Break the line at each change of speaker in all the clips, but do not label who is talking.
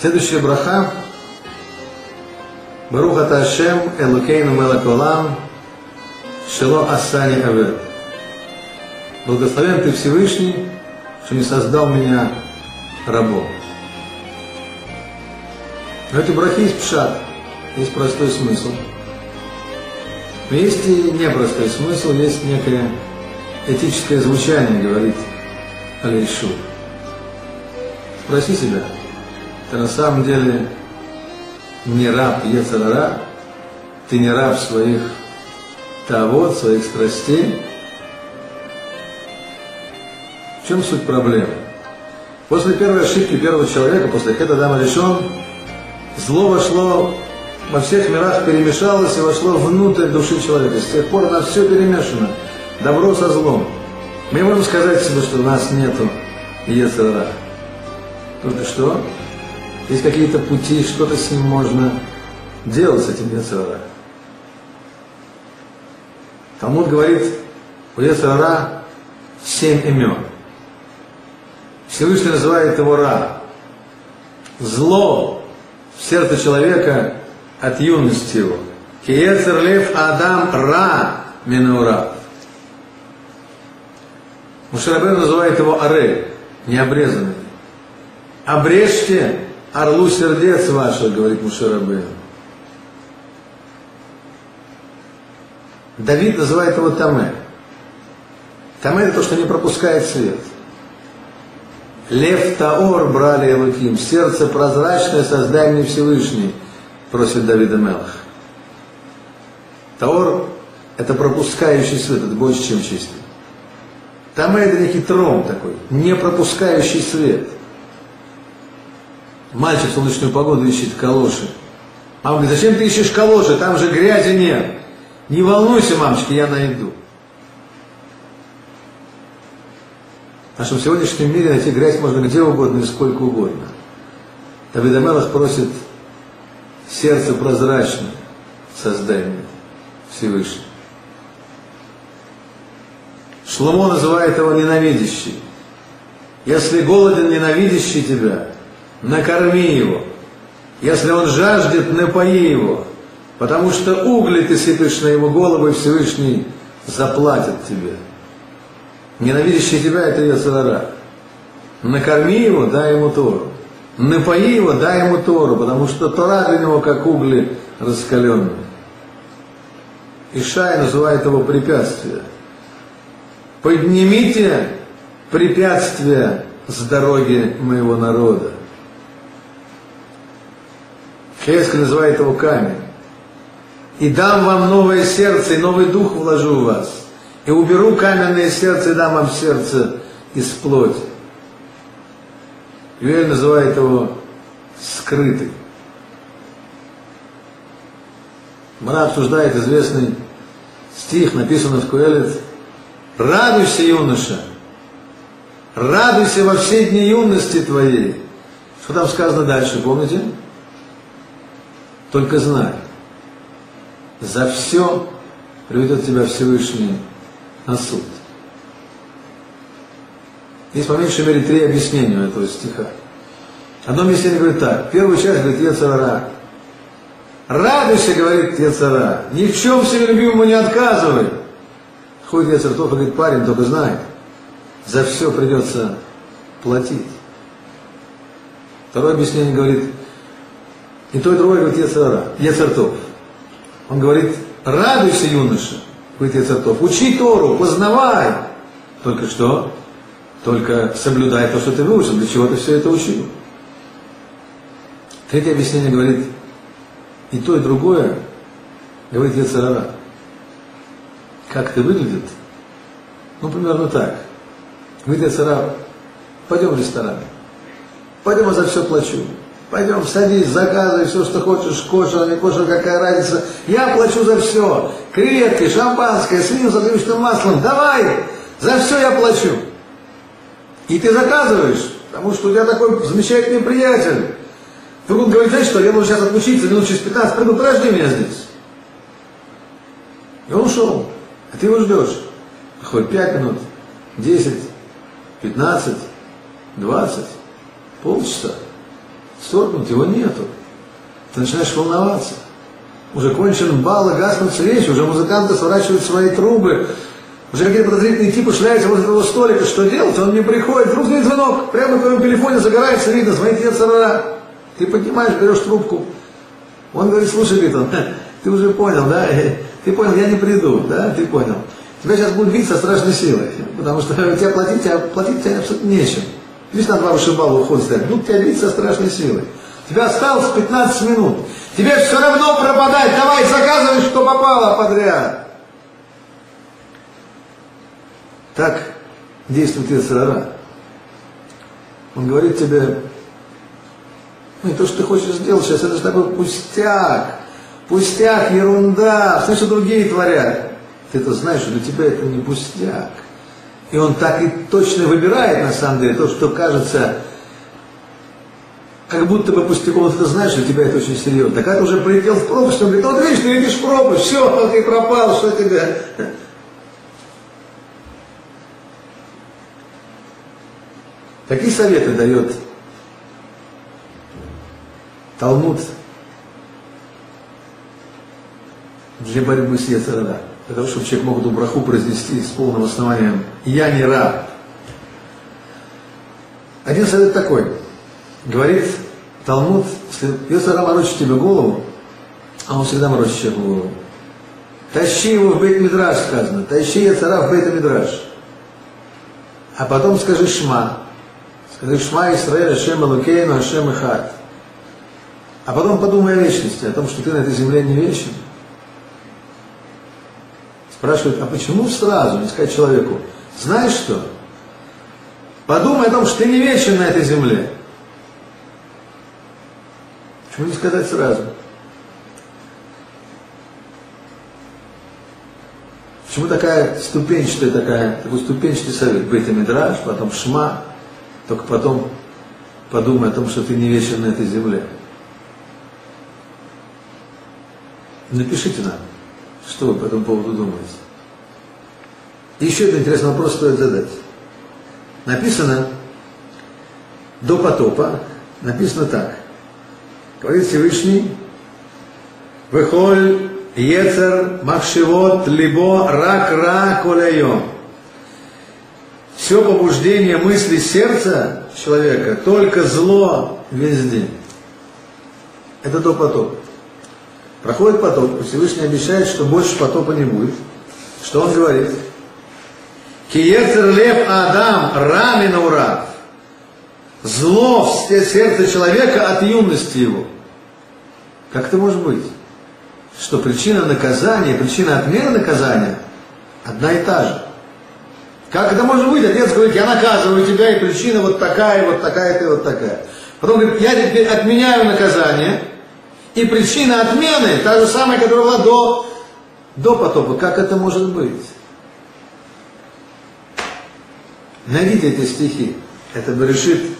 Следующая браха. Баруха Ташем Элукейну Мелаколам Шело Асани Авер. Благословен Ты Всевышний, что не создал меня рабом. В этой брахе есть пшат, есть простой смысл. Но есть и непростой смысл, есть некое этическое звучание, говорит Алейшу. Спроси себя, ты на самом деле не раб Ецарара, ты не раб своих того, своих страстей. В чем суть проблемы? После первой ошибки первого человека, после Хеда Дама решен, зло вошло во всех мирах, перемешалось и вошло внутрь души человека. С тех пор у нас все перемешано. Добро со злом. Мы можем сказать себе, что у нас нету Ецарара. Только что? Есть какие-то пути, что-то с ним можно делать, с этим Ецарара. Талмуд говорит, у Ецарара семь имен. Всевышний называет его Ра. Зло в сердце человека от юности его. Киецер лев Адам Ра Минура. Мушарабен называет его Аре, необрезанный. Обрежьте орлу сердец ваших, говорит Мушарабен. Давид называет его Таме. Таме это то, что не пропускает свет. Лев Таор брали Элуким, сердце прозрачное, создание Всевышний, просит Давида Мелах. Таор – это пропускающий свет, это больше, чем чистый. Таме – это некий трон такой, не пропускающий свет. Мальчик в солнечную погоду ищет калоши. Мама говорит, зачем ты ищешь калоши, там же грязи нет. Не волнуйся, мамочка, я найду. В нашем сегодняшнем мире найти грязь можно где угодно и сколько угодно. Давид Амелах просит сердце прозрачное создание Всевышнего. Шломо называет его ненавидящий. Если голоден ненавидящий тебя, накорми его. Если он жаждет, напои его. Потому что угли ты сыпешь на его голову, и Всевышний заплатит тебе. Ненавидящий тебя – это Яцерара. Накорми его, дай ему Тору. Напои его, дай ему Тору, потому что Тора для него как угли раскаленные. Ишай называет его препятствие. Поднимите препятствия с дороги моего народа. Хескель называет его камень. И дам вам новое сердце, и новый дух вложу в вас. И уберу каменное сердце, и дам вам сердце из плоти. Юэль называет его скрытый. Мара обсуждает известный стих, написанный в Куэлет. «Радуйся, юноша! Радуйся во все дни юности твоей!» Что там сказано дальше, помните? Только знай, за все приведет тебя Всевышний на суд. Есть по меньшей мере три объяснения этого стиха. Одно объяснение говорит так. Первая часть говорит Ецара. Радуйся, говорит Ецара. Ни в чем себе любимому не отказывай. Ходит Ецартов и говорит, парень, только знай, за все придется платить. Второе объяснение говорит, и то, и другое говорит Ецара, Ецартов. Он говорит, радуйся, юноша, говорит Ецартов, учи Тору, познавай. Только что? Только соблюдай то, что ты выучил, для чего ты все это учил. Третье объяснение говорит, и то, и другое, говорит Ецарара. Как это выглядит? Ну, примерно так. Говорит Ецарара, пойдем в ресторан. Пойдем, я за все плачу. Пойдем, садись, заказывай все, что хочешь, кошер, не кошер, какая разница. Я плачу за все. Креветки, шампанское, свинину с сливочным маслом. Давай, за все я плачу. И ты заказываешь, потому что у тебя такой замечательный приятель. Вдруг он говорит, знаешь что, я должен сейчас отключиться, минут через 15, приду, подожди меня здесь. И он ушел, а ты его ждешь. Хоть 5 минут, 10, 15, 20, полчаса. Сторгнуть, его нету. Ты начинаешь волноваться. Уже кончен бал и гаснут свечи, уже музыканты сворачивают свои трубы, уже какие-то подозрительные типы шляются возле того столика, что делать? Он не приходит, вдруг звонит звонок, прямо на твоем телефоне загорается, видно, звонит тебе царара. Ты поднимаешь, берешь трубку. Он говорит, слушай, говорит ты уже понял, да? Ты понял, я не приду, да? Ты понял. Тебя сейчас будут бить со страшной силой, потому что тебя платить, тебя платить тебе абсолютно нечем. Видишь, на два вышибала уходит стоят, будут тебя бить со страшной силой. Тебя осталось 15 минут. Тебе все равно пропадать, давай заказывай, что попало подряд. Так действует Яцерара. Он говорит тебе, ну и то, что ты хочешь сделать сейчас, это же такой пустяк. Пустяк, ерунда, все, что другие творят. Ты это знаешь, что для тебя это не пустяк. И он так и точно выбирает, на самом деле, то, что кажется, как будто бы пустяком, ты знаешь, что тебя это очень серьезно. Так ты уже полетел в пропасть, он говорит, вот видишь, ты видишь пропасть, все, ты пропал, что тебе? Какие советы дает Талмуд для борьбы с Ецарада? Для того, чтобы человек мог эту браху произнести с полным основанием «Я не раб». Один совет такой. Говорит Талмуд, если Ецара морочит тебе голову, а он всегда морочит человеку голову, тащи его в бейт мидраш сказано, тащи Ецара в бейт мидраш. А потом скажи шма, Скажи, Шма Исраэль, Ашем Алукейну, Ашем Ихат. А потом подумай о вечности, о том, что ты на этой земле не вечен. Спрашивают, а почему сразу не сказать человеку, знаешь что? Подумай о том, что ты не вечен на этой земле. Почему не сказать сразу? Почему такая ступенчатая такая, такой ступенчатый совет? Бейта Мидраш, потом Шма, только потом подумай о том, что ты не вечен на этой земле. Напишите нам, что вы по этому поводу думаете. Еще один интересный вопрос стоит задать. Написано до потопа, написано так. Говорит Всевышний, Вехоль Ецер Махшивот Либо Рак Ра все побуждение мысли сердца человека, только зло весь день. Это до потопа. Проходит потоп, Всевышний обещает, что больше потопа не будет. Что он говорит? Киецер лев Адам рамин урав. Зло в сердце человека от юности его. Как это может быть? Что причина наказания, причина отмены наказания одна и та же. Как это может быть? Отец говорит, я наказываю тебя, и причина вот такая, вот такая, ты вот такая. Потом говорит, я теперь отменяю наказание, и причина отмены та же самая, которая была до, до потопа. Как это может быть? Найдите эти стихи. Это Берешит,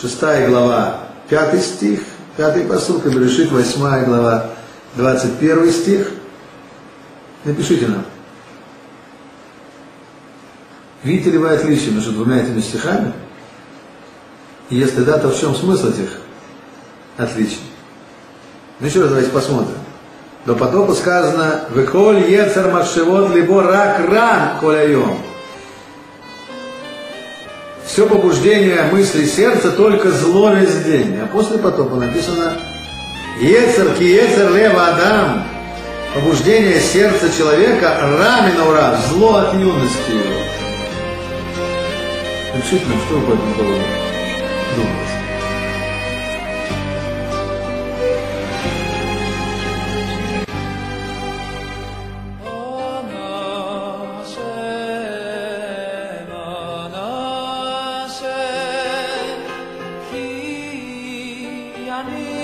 6 глава, 5 стих, 5 посылка, Берешит, 8 глава, 21 стих. Напишите нам. Видите ли вы отличие между двумя этими стихами? Если да, то в чем смысл этих отличий? Ну еще раз давайте посмотрим. До потопа сказано «Веколь ецер махшевот либо рак ран коляйом». Все побуждение мысли сердца только зло весь день. А после потопа написано «Ецер ки ецер лева адам» побуждение сердца человека рамина ура, зло от юности его. Решительно, что вы по этому поводу? Johnny.